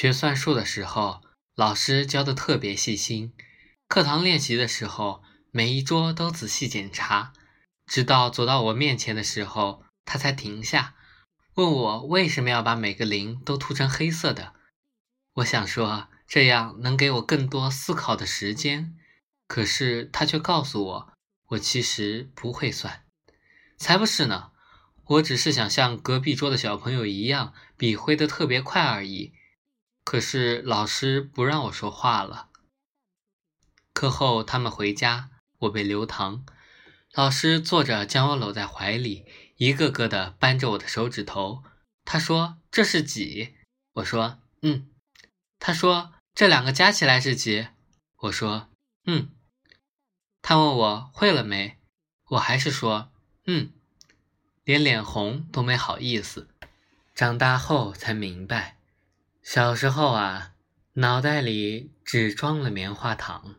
学算术的时候，老师教的特别细心。课堂练习的时候，每一桌都仔细检查，直到走到我面前的时候，他才停下，问我为什么要把每个零都涂成黑色的。我想说，这样能给我更多思考的时间。可是他却告诉我，我其实不会算。才不是呢，我只是想像隔壁桌的小朋友一样，笔挥得特别快而已。可是老师不让我说话了。课后他们回家，我被留堂。老师坐着将我搂在怀里，一个个的扳着我的手指头。他说：“这是几？”我说：“嗯。”他说：“这两个加起来是几？”我说：“嗯。”他问我会了没，我还是说：“嗯。”连脸红都没好意思。长大后才明白。小时候啊，脑袋里只装了棉花糖。